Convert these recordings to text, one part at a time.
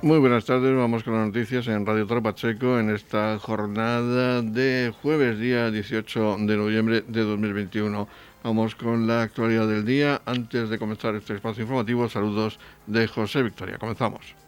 Muy buenas tardes, vamos con las noticias en Radio Tropacheco en esta jornada de jueves, día 18 de noviembre de 2021. Vamos con la actualidad del día. Antes de comenzar este espacio informativo, saludos de José Victoria. Comenzamos.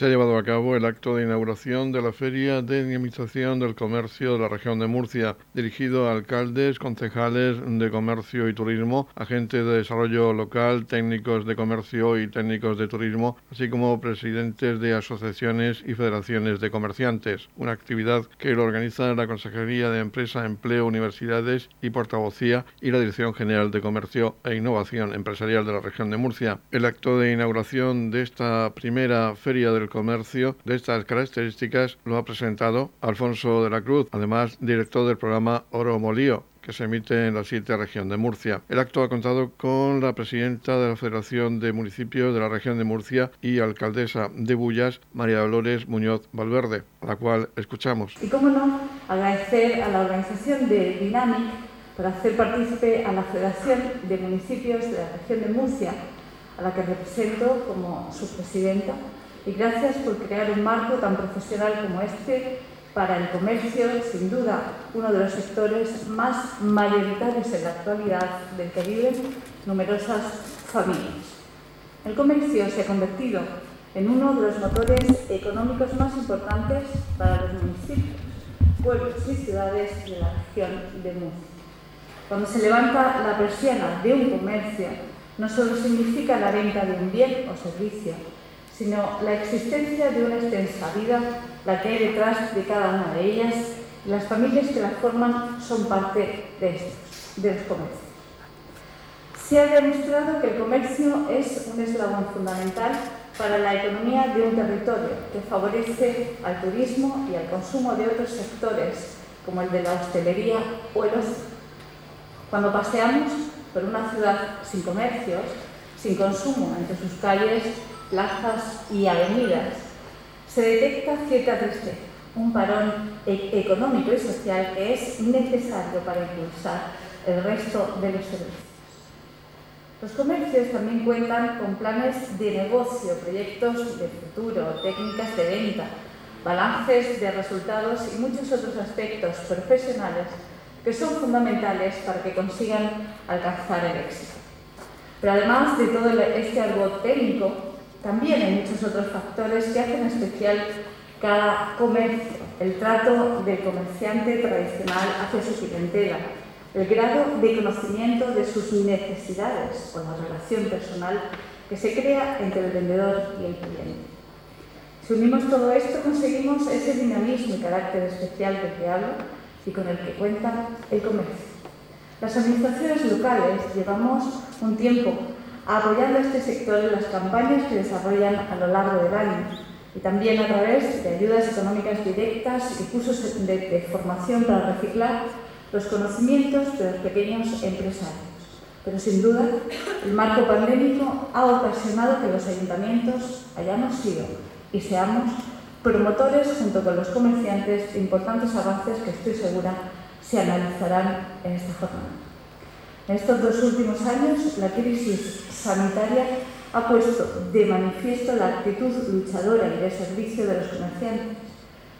Se ha llevado a cabo el acto de inauguración de la Feria de Dinamización del Comercio de la región de Murcia, dirigido a alcaldes, concejales de comercio y turismo, agentes de desarrollo local, técnicos de comercio y técnicos de turismo, así como presidentes de asociaciones y federaciones de comerciantes. Una actividad que lo organiza la Consejería de Empresa, Empleo, Universidades y Portavocía y la Dirección General de Comercio e Innovación Empresarial de la región de Murcia. El acto de inauguración de esta primera Feria del comercio de estas características lo ha presentado Alfonso de la Cruz, además director del programa Oro Molío, que se emite en la siete región de Murcia. El acto ha contado con la presidenta de la Federación de Municipios de la región de Murcia y alcaldesa de Bullas, María Dolores Muñoz Valverde, a la cual escuchamos. Y cómo no, agradecer a la organización de Dynamic por hacer partícipe a la Federación de Municipios de la región de Murcia, a la que represento como su presidenta y gracias por crear un marco tan profesional como este para el comercio, sin duda uno de los sectores más mayoritarios en la actualidad del que viven numerosas familias. El comercio se ha convertido en uno de los motores económicos más importantes para los municipios, pueblos y ciudades de la región de Murcia. Cuando se levanta la persiana de un comercio, no solo significa la venta de un bien o servicio, sino la existencia de una extensa vida, la que hay detrás de cada una de ellas, y las familias que la forman son parte de estos, de los comercios. Se ha demostrado que el comercio es un eslabón fundamental para la economía de un territorio que favorece al turismo y al consumo de otros sectores, como el de la hostelería o el ocio. Cuando paseamos por una ciudad sin comercios, sin consumo entre sus calles, plazas y avenidas, se detecta cierta tristeza, un parón e-, económico y social que es necesario para impulsar el resto de los servicios. Los comercios también cuentan con planes de negocio, proyectos de futuro, técnicas de venta, balances de resultados y muchos otros aspectos profesionales que son fundamentales para que consigan alcanzar el éxito. Pero además de todo este algo técnico, también hay muchos otros factores que hacen especial cada comercio, el trato del comerciante tradicional hacia su clientela, el grado de conocimiento de sus necesidades o la relación personal que se crea entre el vendedor y el cliente. Si unimos todo esto, conseguimos ese dinamismo y carácter especial del que hablo y con el que cuenta el comercio. Las administraciones locales llevamos un tiempo apoyando a este sector en las campañas que desarrollan a lo largo del año y también a través de ayudas económicas directas y cursos de, formación para reciclar los conocimientos de los pequeños empresarios. Pero sin duda, el marco pandémico ha ocasionado que los ayuntamientos hayamos sido y seamos promotores junto con los comerciantes de importantes avances que estoy segura se analizarán en esta jornada. En estos dos últimos años, la crisis sanitaria ha puesto de manifiesto la actitud luchadora y de servicio de los comerciantes,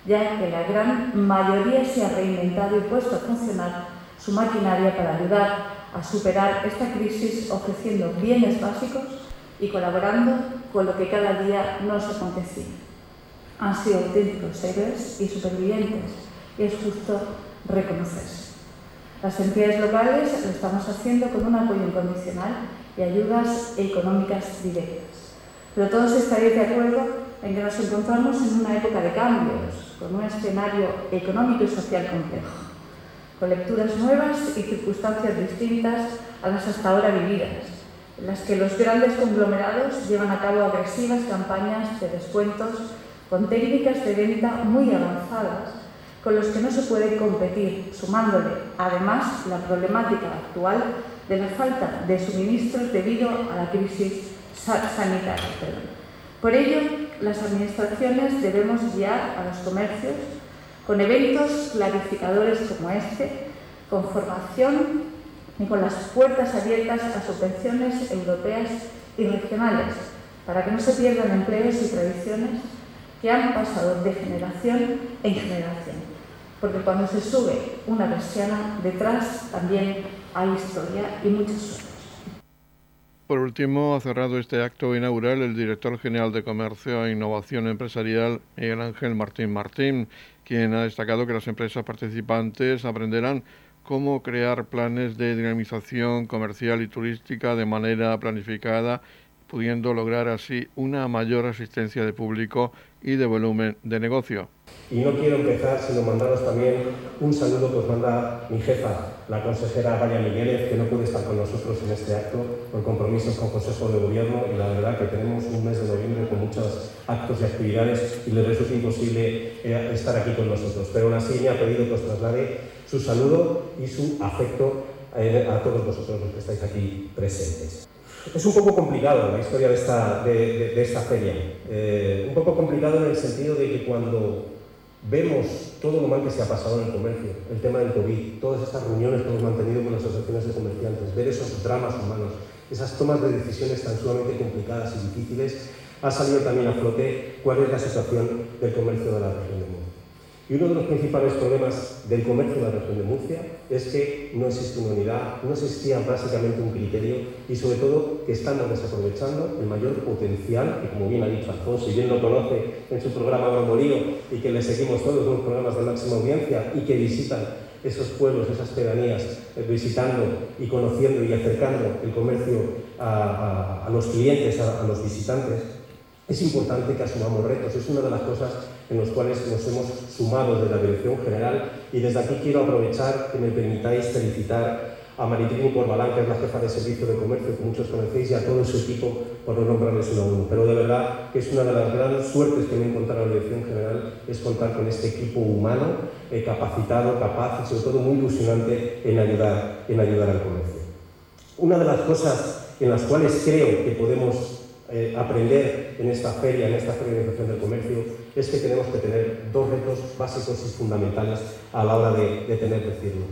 ya que la gran mayoría se ha reinventado y puesto a funcionar su maquinaria para ayudar a superar esta crisis ofreciendo bienes básicos y colaborando con lo que cada día nos acontecía. Han sido auténticos héroes y supervivientes y es justo reconocerse. Las entidades locales lo estamos haciendo con un apoyo incondicional y ayudas económicas directas. Pero todos estaréis de acuerdo en que nos encontramos en una época de cambios, con un escenario económico y social complejo, con lecturas nuevas y circunstancias distintas a las hasta ahora vividas, en las que los grandes conglomerados llevan a cabo agresivas campañas de descuentos con técnicas de venta muy avanzadas con los que no se puede competir, sumándole además la problemática actual de la falta de suministros debido a la crisis sanitaria. Por ello, las administraciones debemos guiar a los comercios con eventos clarificadores como este, con formación y con las puertas abiertas a subvenciones europeas y regionales, para que no se pierdan empleos y tradiciones que han pasado de generación en generación. Porque cuando se sube una persiana, detrás también hay historia y muchos sueños. Por último, ha cerrado este acto inaugural el director general de Comercio e Innovación Empresarial, Miguel Ángel Martín Martín, quien ha destacado que las empresas participantes aprenderán cómo crear planes de dinamización comercial y turística de manera planificada, pudiendo lograr así una mayor asistencia de público y de volumen de negocio. Y no quiero empezar sino mandaros también un saludo que os manda mi jefa, la consejera Vaya Migueles, que no puede estar con nosotros en este acto por compromisos con Consejo de Gobierno y la verdad que tenemos un mes de noviembre con muchos actos y actividades y le resulta imposible eh, estar aquí con nosotros. Pero aún así me ha pedido que os traslade su saludo y su afecto eh, a todos vosotros los que estáis aquí presentes. Es un poco complicado la historia de esta, de, esta feria. Eh, un poco complicado en el sentido de que cuando vemos todo lo mal que se ha pasado en el comercio, el tema del COVID, todas estas reuniones que hemos mantenido con las asociaciones de comerciantes, ver esos dramas humanos, esas tomas de decisiones tan sumamente complicadas y difíciles, ha salido también a flote cuál es la situación del comercio de la región de Murcia. Y uno de los principales problemas del comercio en la región de Murcia es que no existe una unidad, no existía básicamente un criterio y sobre todo que estamos desaprovechando el mayor potencial, que como bien ha dicho Alfonso y bien lo conoce en su programa Bromolío y que le seguimos todos los programas de máxima audiencia y que visitan esos pueblos, esas pedanías, eh, visitando y conociendo y acercando el comercio a, los clientes, a los visitantes, es importante que asumamos retos. Es una de las cosas en las cuales nos hemos sumado desde la Dirección General y desde aquí quiero aprovechar que me permitáis felicitar a Maritrini Corbalán, que es la jefa de servicio de comercio que muchos conocéis, y a todo su equipo por no nombrarles uno a uno. Pero de verdad que es una de las grandes suertes que me he encontrado en la Dirección General, es contar con este equipo humano, eh, capacitado, capaz y sobre todo muy ilusionante en ayudar, en ayudar al comercio. Una de las cosas en las cuales creo que podemos eh, aprender en esta feria, en esta feria de del comercio, es que tenemos que tener dos retos básicos y fundamentales a la hora de, de tener decirlo.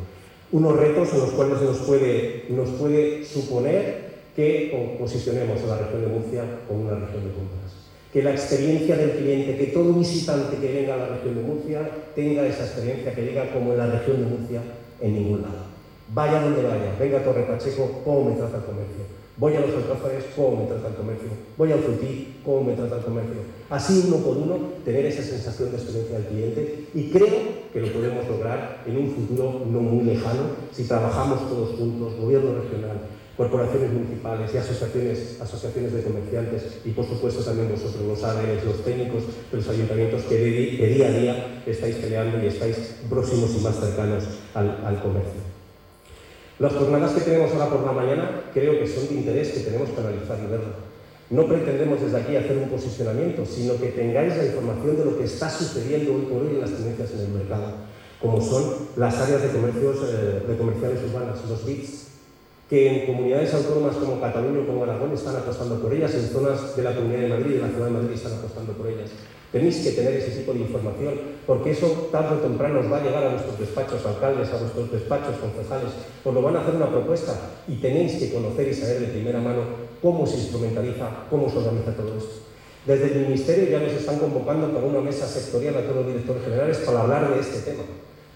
Unos retos en los cuales nos puede, nos puede suponer que posicionemos a la región de Murcia como una región de compras. Que la experiencia del cliente, que todo visitante que venga a la región de Murcia tenga esa experiencia que llega como en la región de Murcia en ningún lado. Vaya donde vaya, venga a Torre Pacheco, cómo me trata el comercio Voy a los alcázares, cómo me trata el comercio. Voy al frutí, cómo me trata el comercio. Así, uno por uno, tener esa sensación de experiencia del cliente y creo que lo podemos lograr en un futuro no muy lejano si trabajamos todos juntos, gobierno regional, corporaciones municipales y asociaciones, asociaciones de comerciantes y por supuesto también vosotros, los ADEs, los técnicos de los ayuntamientos que, día a día estáis peleando y estáis próximos y más cercanos al comercio. Las jornadas que tenemos ahora por la mañana creo que son de interés que tenemos que analizar y verlo. No pretendemos desde aquí hacer un posicionamiento, sino que tengáis la información de lo que está sucediendo hoy por hoy en las tendencias en el mercado, como son las áreas de, comercios, eh, de comerciales urbanas, los BITs, que en comunidades autónomas como Cataluña o como Aragón están apostando por ellas, en zonas de la Comunidad de Madrid y de la Ciudad de Madrid están apostando por ellas. Tenéis que tener ese tipo de información, porque eso tarde o temprano os va a llegar a nuestros despachos alcaldes, a vuestros despachos concejales, os lo van a hacer una propuesta y tenéis que conocer y saber de primera mano cómo se instrumentaliza, cómo se organiza todo esto. Desde el Ministerio ya nos están convocando para una mesa sectorial a todos los directores generales para hablar de este tema,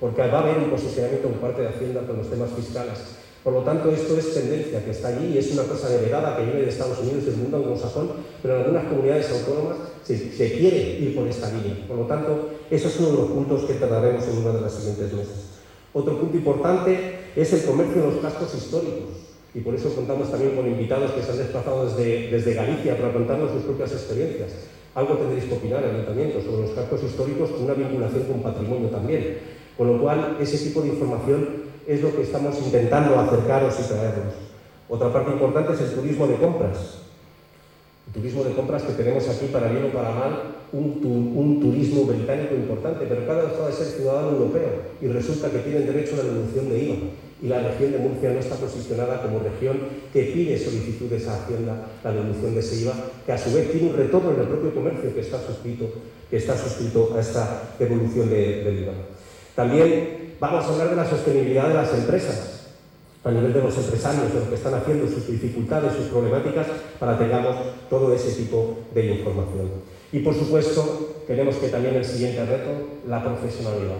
porque va a haber un posicionamiento por parte de Hacienda con los temas fiscales por lo tanto, esto es tendencia que está allí y es una cosa heredada que viene de Estados Unidos del mundo anglosajón, pero en algunas comunidades autónomas se, quiere ir por esta línea. Por lo tanto, eso es uno de los puntos que trataremos en una de las siguientes meses. Otro punto importante es el comercio en los cascos históricos. Y por eso contamos también con invitados que se han desplazado desde, desde Galicia para contarnos sus propias experiencias. Algo tendréis que opinar, Ayuntamiento, sobre los cascos históricos con una vinculación con patrimonio también. Con lo cual, ese tipo de información es lo que estamos intentando acercaros y traernos. Otra parte importante es el turismo de compras. Turismo de compras que tenemos aquí, para bien o para mal, un, turismo británico importante, pero cada vez de ser ciudadano europeo y resulta que tienen derecho a la devolución de IVA. Y la región de Murcia no está posicionada como región que pide solicitudes a Hacienda la devolución de ese IVA, que a su vez tiene un retorno en el propio comercio que está suscrito, que está suscrito a esta devolución de, del IVA. También vamos a hablar de la sostenibilidad de las empresas. Nivel de los empresarios, de lo que están haciendo, sus dificultades, sus problemáticas, para que tengamos todo ese tipo de información. Y por supuesto, queremos que también el siguiente reto, la profesionalidad.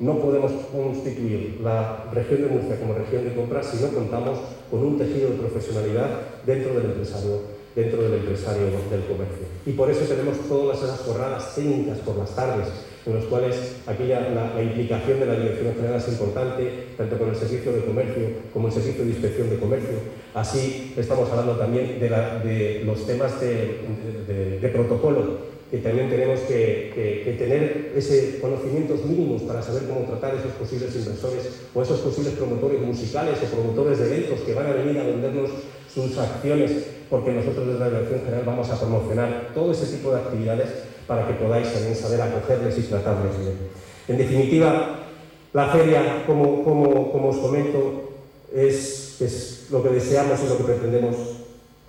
No podemos constituir la región de Murcia como región de compras si no contamos con un tejido de profesionalidad dentro del empresario dentro del empresario del comercio. Y por eso tenemos todas esas jornadas técnicas por las tardes, en los cuales aquí la, implicación de la Dirección General es importante, tanto con el Servicio de Comercio como el Servicio de Inspección de Comercio. Así estamos hablando también de, los temas de, protocolo, que también tenemos que, que, tener ese conocimientos mínimos para saber cómo tratar esos posibles inversores o esos posibles promotores musicales o promotores de eventos que van a venir a vendernos sus acciones porque nosotros desde la Dirección General vamos a promocionar todo ese tipo de actividades para que podáis también saber acogerles y tratarles bien. En definitiva, la feria, como, como, os comento, es, es, lo que deseamos y lo que pretendemos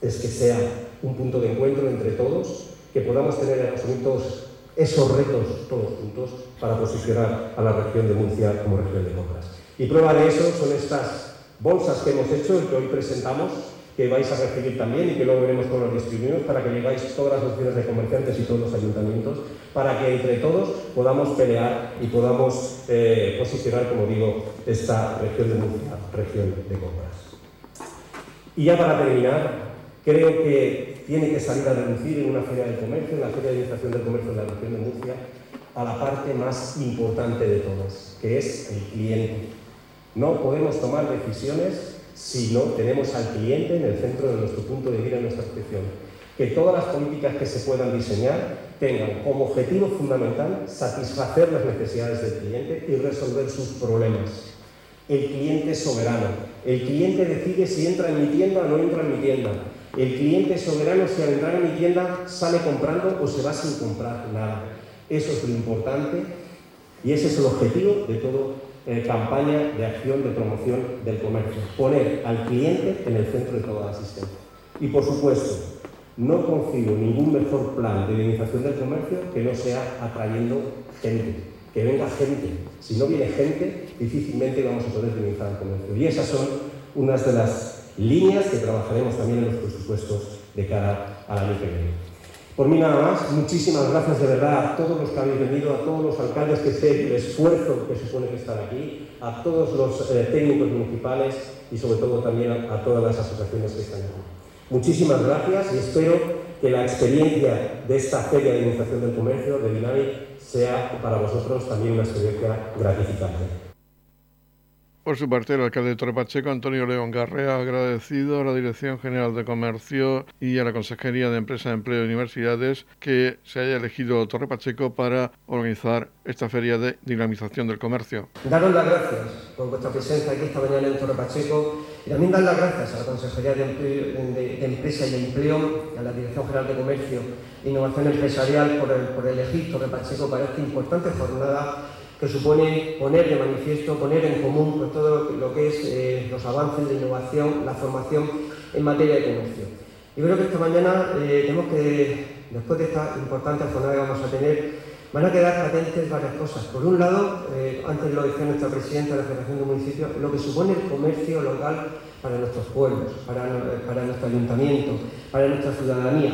es que sea un punto de encuentro entre todos, que podamos tener todos esos retos todos juntos para posicionar a la región de Murcia como región de compras. Y prueba de eso son estas bolsas que hemos hecho y que hoy presentamos que vais a recibir también y que luego veremos con los distribuidores para que llegáis todas las opciones de comerciantes y todos los ayuntamientos para que entre todos podamos pelear y podamos eh, posicionar, como digo, esta región de Murcia, región de compras. Y ya para terminar, creo que tiene que salir a reducir en una feria de comercio, en la feria de administración del comercio de la región de Murcia, a la parte más importante de todas, que es el cliente. No podemos tomar decisiones si no tenemos al cliente en el centro de nuestro punto de vista en nuestra atención. Que todas las políticas que se puedan diseñar tengan como objetivo fundamental satisfacer las necesidades del cliente y resolver sus problemas. El cliente es soberano. El cliente decide si entra en mi tienda o no entra en mi tienda. El cliente soberano si al entrar en mi tienda sale comprando o se va sin comprar nada. Eso es lo importante y ese es el objetivo de todo campaña de acción de promoción del comercio. Poner al cliente en el centro de toda la asistencia. Y por supuesto, no concibo ningún mejor plan de dinamización del comercio que no sea atrayendo gente, que venga gente. Si no viene gente, difícilmente vamos a poder dinamizar el comercio. Y esas son unas de las líneas que trabajaremos también en los presupuestos de cara al año que viene. Por mí nada más, muchísimas gracias de verdad a todos los que habéis venido, a todos los alcaldes que sé el esfuerzo que supone que están aquí, a todos los eh, técnicos municipales y sobre todo también a, todas las asociaciones que están aquí. Muchísimas gracias y espero que la experiencia de esta Feria de Administración del Comercio de Dinamic sea para vosotros también una experiencia gratificante. Por su parte, el alcalde de Torre Pacheco, Antonio León Garrea, ha agradecido a la Dirección General de Comercio y a la Consejería de Empresa, Empleo y Universidades que se haya elegido Torre Pacheco para organizar esta feria de dinamización del comercio. Daros las gracias por vuestra presencia aquí esta mañana en Torre Pacheco y también dar las gracias a la Consejería de, Empresa y Empleo, a la Dirección General de Comercio e Innovación Empresarial por, el, por elegir Torre Pacheco para esta importante jornada que supone poner de manifiesto, poner en común pues, todo lo que es eh, los avances de innovación, la formación en materia de comercio. Yo creo que esta mañana eh, tenemos que, después de esta importante jornada que vamos a tener, van a quedar patentes varias cosas. Por un lado, eh, antes lo decía nuestra presidenta de la Federación de Municipios, lo que supone el comercio local para nuestros pueblos, para, para nuestro ayuntamiento, para nuestra ciudadanía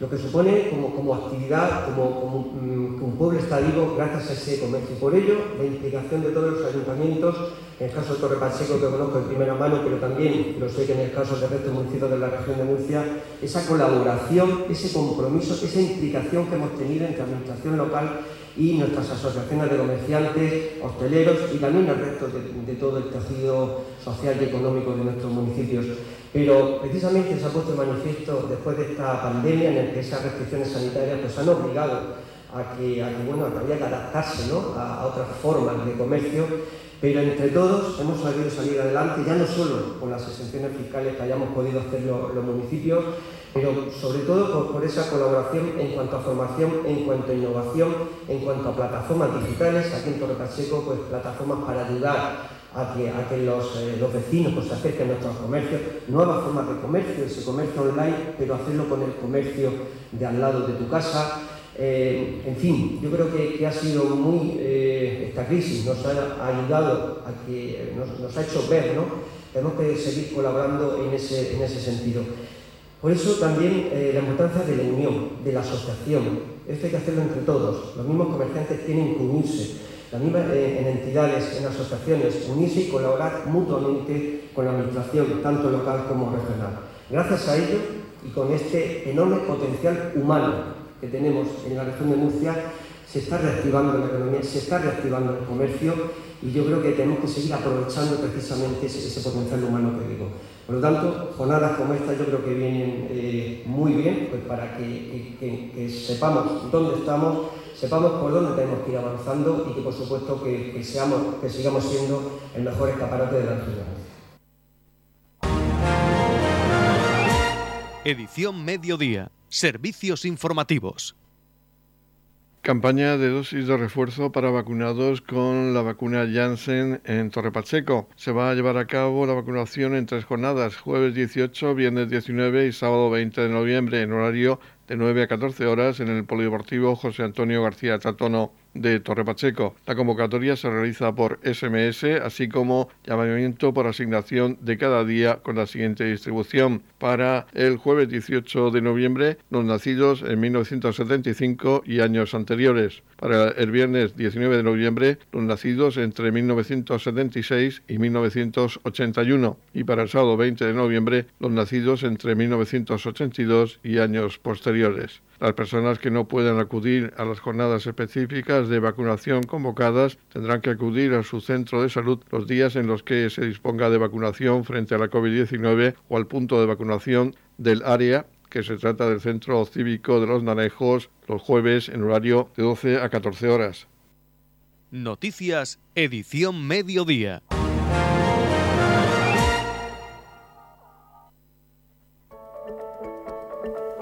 lo que supone como, actividad, como, mm, un pueblo está vivo gracias a ese comercio. Por ello, la implicación de todos los ayuntamientos, en el caso de Torre Pacheco, que conozco de primera mano, pero también lo sé que en el caso del resto de municipios de la región de Murcia, esa colaboración, ese compromiso, esa implicación que hemos tenido entre administración local y nuestras asociaciones de comerciantes, hosteleros y también el resto de, todo el tejido social y económico de nuestros municipios. Pero precisamente se ha puesto en manifiesto después de esta pandemia en el que esas restricciones sanitarias pues, han obligado a que, bueno, había que adaptarse a, otras formas de comercio, pero entre todos hemos sabido salir adelante, ya no solo con las exenciones fiscales que hayamos podido hacer los municipios, pero sobre todo por, esa colaboración en cuanto a formación, en cuanto a innovación, en cuanto a plataformas digitales, aquí en Torre Pacheco, pues plataformas para ayudar a que, a que los, eh, los, vecinos pues, se acerquen a nuestros comercios, nuevas formas de comercio, ese comercio online, pero hacerlo con el comercio de al lado de tu casa, Eh, en fin, yo creo que, ha sido muy, eh, esta crisis nos ha ayudado a que, nos, ha hecho ver, ¿no? Tenemos que seguir colaborando en ese, en ese sentido. Por eso también eh, la importancia de la unión, de la asociación. Esto hay que hacerlo entre todos. Los mismos comerciantes tienen que unirse, las mismas en entidades, en asociaciones, unirse y colaborar mutuamente con la administración, tanto local como regional. Gracias a ello y con este enorme potencial humano que tenemos en la región de Murcia, se está reactivando la economía, se está reactivando el comercio y yo creo que tenemos que seguir aprovechando precisamente ese, potencial humano que digo. Por lo tanto, jornadas como esta yo creo que vienen eh, muy bien pues para que, sepamos dónde estamos, sepamos por dónde tenemos que ir avanzando y que por supuesto que, seamos, que sigamos siendo el mejor escaparate de la región. Edición Mediodía. Servicios informativos. Campaña de dosis de refuerzo para vacunados con la vacuna Janssen en Torre Pacheco. Se va a llevar a cabo la vacunación en tres jornadas, jueves 18, viernes 19 y sábado 20 de noviembre, en horario de 9 a 14 horas en el Polideportivo José Antonio García Tatono de Torre Pacheco. La convocatoria se realiza por SMS, así como llamamiento por asignación de cada día con la siguiente distribución. Para el jueves 18 de noviembre, los nacidos en 1975 y años anteriores. Para el viernes 19 de noviembre, los nacidos entre 1976 y 1981. Y para el sábado 20 de noviembre, los nacidos entre 1982 y años posteriores. Las personas que no puedan acudir a las jornadas específicas de vacunación convocadas tendrán que acudir a su centro de salud los días en los que se disponga de vacunación frente a la COVID-19 o al punto de vacunación del área que se trata del Centro Cívico de los Naranjos los jueves en horario de 12 a 14 horas. Noticias, edición mediodía.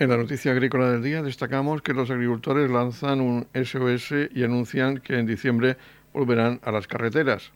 En la noticia agrícola del día destacamos que los agricultores lanzan un SOS y anuncian que en diciembre volverán a las carreteras.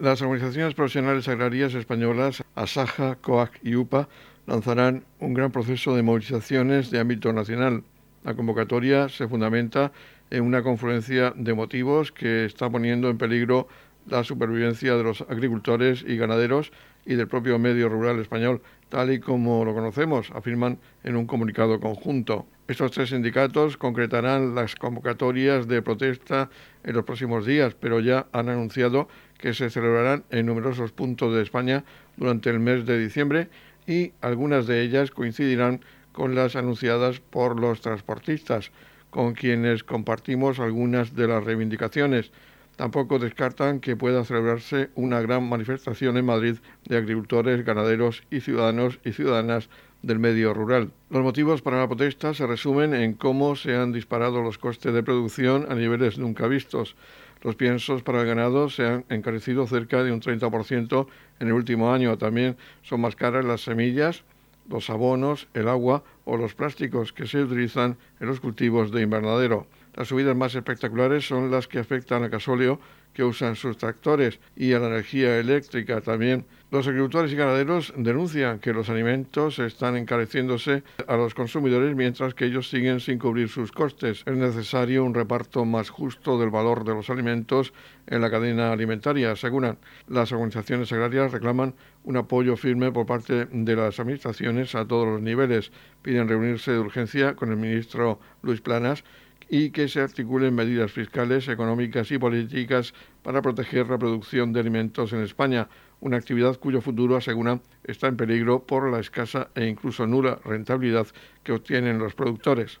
Las organizaciones profesionales agrarias españolas, ASAJA, COAC y UPA, lanzarán un gran proceso de movilizaciones de ámbito nacional. La convocatoria se fundamenta en una confluencia de motivos que está poniendo en peligro la supervivencia de los agricultores y ganaderos y del propio medio rural español, tal y como lo conocemos, afirman en un comunicado conjunto. Estos tres sindicatos concretarán las convocatorias de protesta en los próximos días, pero ya han anunciado que se celebrarán en numerosos puntos de España durante el mes de diciembre y algunas de ellas coincidirán con las anunciadas por los transportistas, con quienes compartimos algunas de las reivindicaciones. Tampoco descartan que pueda celebrarse una gran manifestación en Madrid de agricultores, ganaderos y ciudadanos y ciudadanas del medio rural. Los motivos para la protesta se resumen en cómo se han disparado los costes de producción a niveles nunca vistos. Los piensos para el ganado se han encarecido cerca de un 30% en el último año. También son más caras las semillas, los abonos, el agua o los plásticos que se utilizan en los cultivos de invernadero. Las subidas más espectaculares son las que afectan al gasóleo que usan sus tractores y a la energía eléctrica también. Los agricultores y ganaderos denuncian que los alimentos están encareciéndose a los consumidores mientras que ellos siguen sin cubrir sus costes. Es necesario un reparto más justo del valor de los alimentos en la cadena alimentaria, aseguran. Las organizaciones agrarias reclaman un apoyo firme por parte de las administraciones a todos los niveles. Piden reunirse de urgencia con el ministro Luis Planas y que se articulen medidas fiscales, económicas y políticas para proteger la producción de alimentos en España, una actividad cuyo futuro, aseguran, está en peligro por la escasa e incluso nula rentabilidad que obtienen los productores.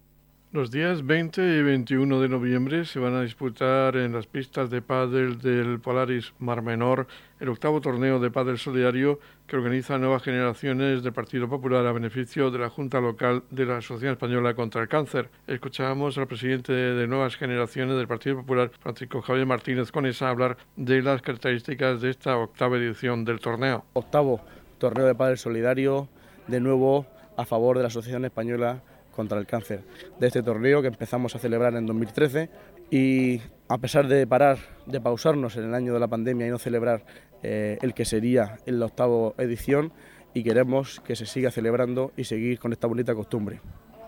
Los días 20 y 21 de noviembre se van a disputar en las pistas de pádel del Polaris Mar Menor el octavo torneo de pádel solidario que organiza Nuevas Generaciones del Partido Popular a beneficio de la Junta Local de la Asociación Española contra el Cáncer. Escuchábamos al presidente de Nuevas Generaciones del Partido Popular, Francisco Javier Martínez Conesa, hablar de las características de esta octava edición del torneo. Octavo torneo de pádel solidario, de nuevo a favor de la Asociación Española contra el cáncer de este torneo que empezamos a celebrar en 2013 y a pesar de parar, de pausarnos en el año de la pandemia y no celebrar eh, el que sería en la octava edición y queremos que se siga celebrando y seguir con esta bonita costumbre.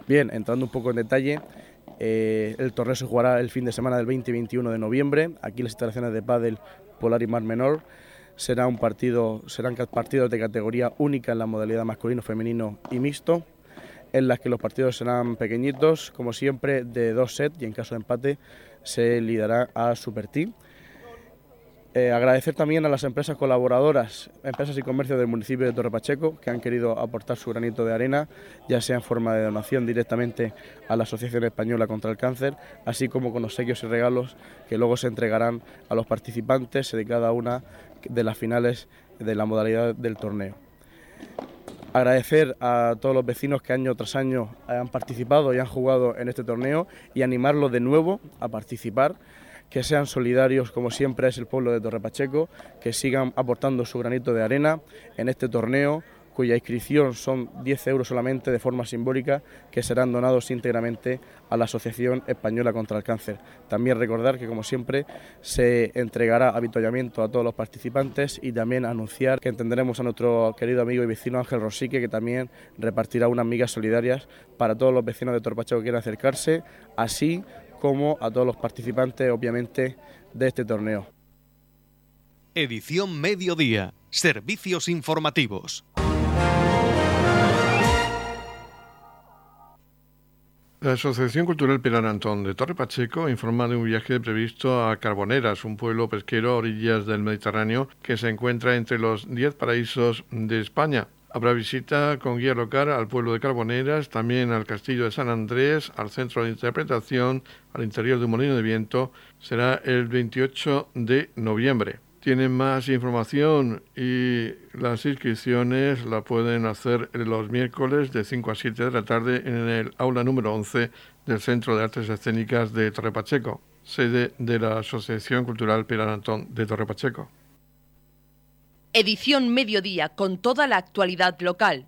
Bien, entrando un poco en detalle, eh, el torneo se jugará el fin de semana del 20 y 21 de noviembre, aquí en las instalaciones de Padel Polar y Mar Menor. Será un partido, serán partidos de categoría única en la modalidad masculino, femenino y mixto en las que los partidos serán pequeñitos, como siempre, de dos sets y en caso de empate se liderará a Super Team. Eh, agradecer también a las empresas colaboradoras, empresas y comercios del municipio de Torre Pacheco, que han querido aportar su granito de arena, ya sea en forma de donación directamente a la Asociación Española contra el Cáncer, así como con sellos y regalos que luego se entregarán a los participantes de cada una de las finales de la modalidad del torneo. Agradecer a todos los vecinos que año tras año han participado y han jugado en este torneo y animarlos de nuevo a participar, que sean solidarios como siempre es el pueblo de Torre Pacheco, que sigan aportando su granito de arena en este torneo cuya inscripción son 10 euros solamente de forma simbólica, que serán donados íntegramente a la Asociación Española contra el Cáncer. También recordar que, como siempre, se entregará avituallamiento a todos los participantes y también anunciar que entenderemos a nuestro querido amigo y vecino Ángel Rosique, que también repartirá unas migas solidarias para todos los vecinos de Torpacho que quieran acercarse, así como a todos los participantes, obviamente, de este torneo. Edición Mediodía. Servicios informativos. La Asociación Cultural Pilar Antón de Torre Pacheco informa de un viaje previsto a Carboneras, un pueblo pesquero a orillas del Mediterráneo que se encuentra entre los 10 paraísos de España. Habrá visita con guía local al pueblo de Carboneras, también al castillo de San Andrés, al centro de interpretación, al interior de un molino de viento. Será el 28 de noviembre. Tienen más información y las inscripciones la pueden hacer los miércoles de 5 a 7 de la tarde en el aula número 11 del Centro de Artes Escénicas de Torre Pacheco, sede de la Asociación Cultural Pilar Antón de Torre Pacheco. Edición Mediodía con toda la actualidad local.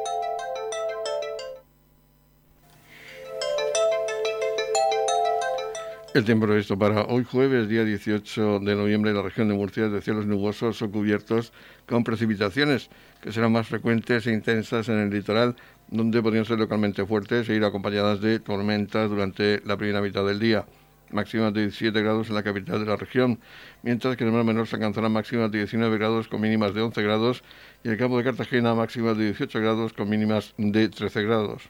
El tiempo previsto para hoy jueves, día 18 de noviembre, en la región de Murcia de cielos nubosos o cubiertos con precipitaciones que serán más frecuentes e intensas en el litoral, donde podrían ser localmente fuertes e ir acompañadas de tormentas durante la primera mitad del día. Máximas de 17 grados en la capital de la región, mientras que en el mar menor se alcanzarán máximas de 19 grados con mínimas de 11 grados y el campo de Cartagena máximas de 18 grados con mínimas de 13 grados.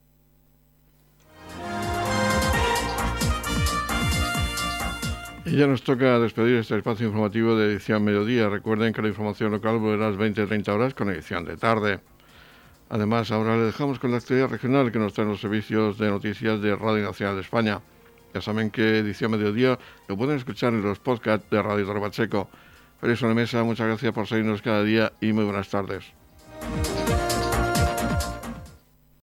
Y ya nos toca despedir este espacio informativo de edición mediodía. Recuerden que la información local volverá a las 20-30 horas con edición de tarde. Además, ahora le dejamos con la actividad regional que nos traen los servicios de noticias de Radio Nacional de España. Ya saben que edición mediodía lo pueden escuchar en los podcasts de Radio Torre Pacheco. Feliz Mesa, muchas gracias por seguirnos cada día y muy buenas tardes.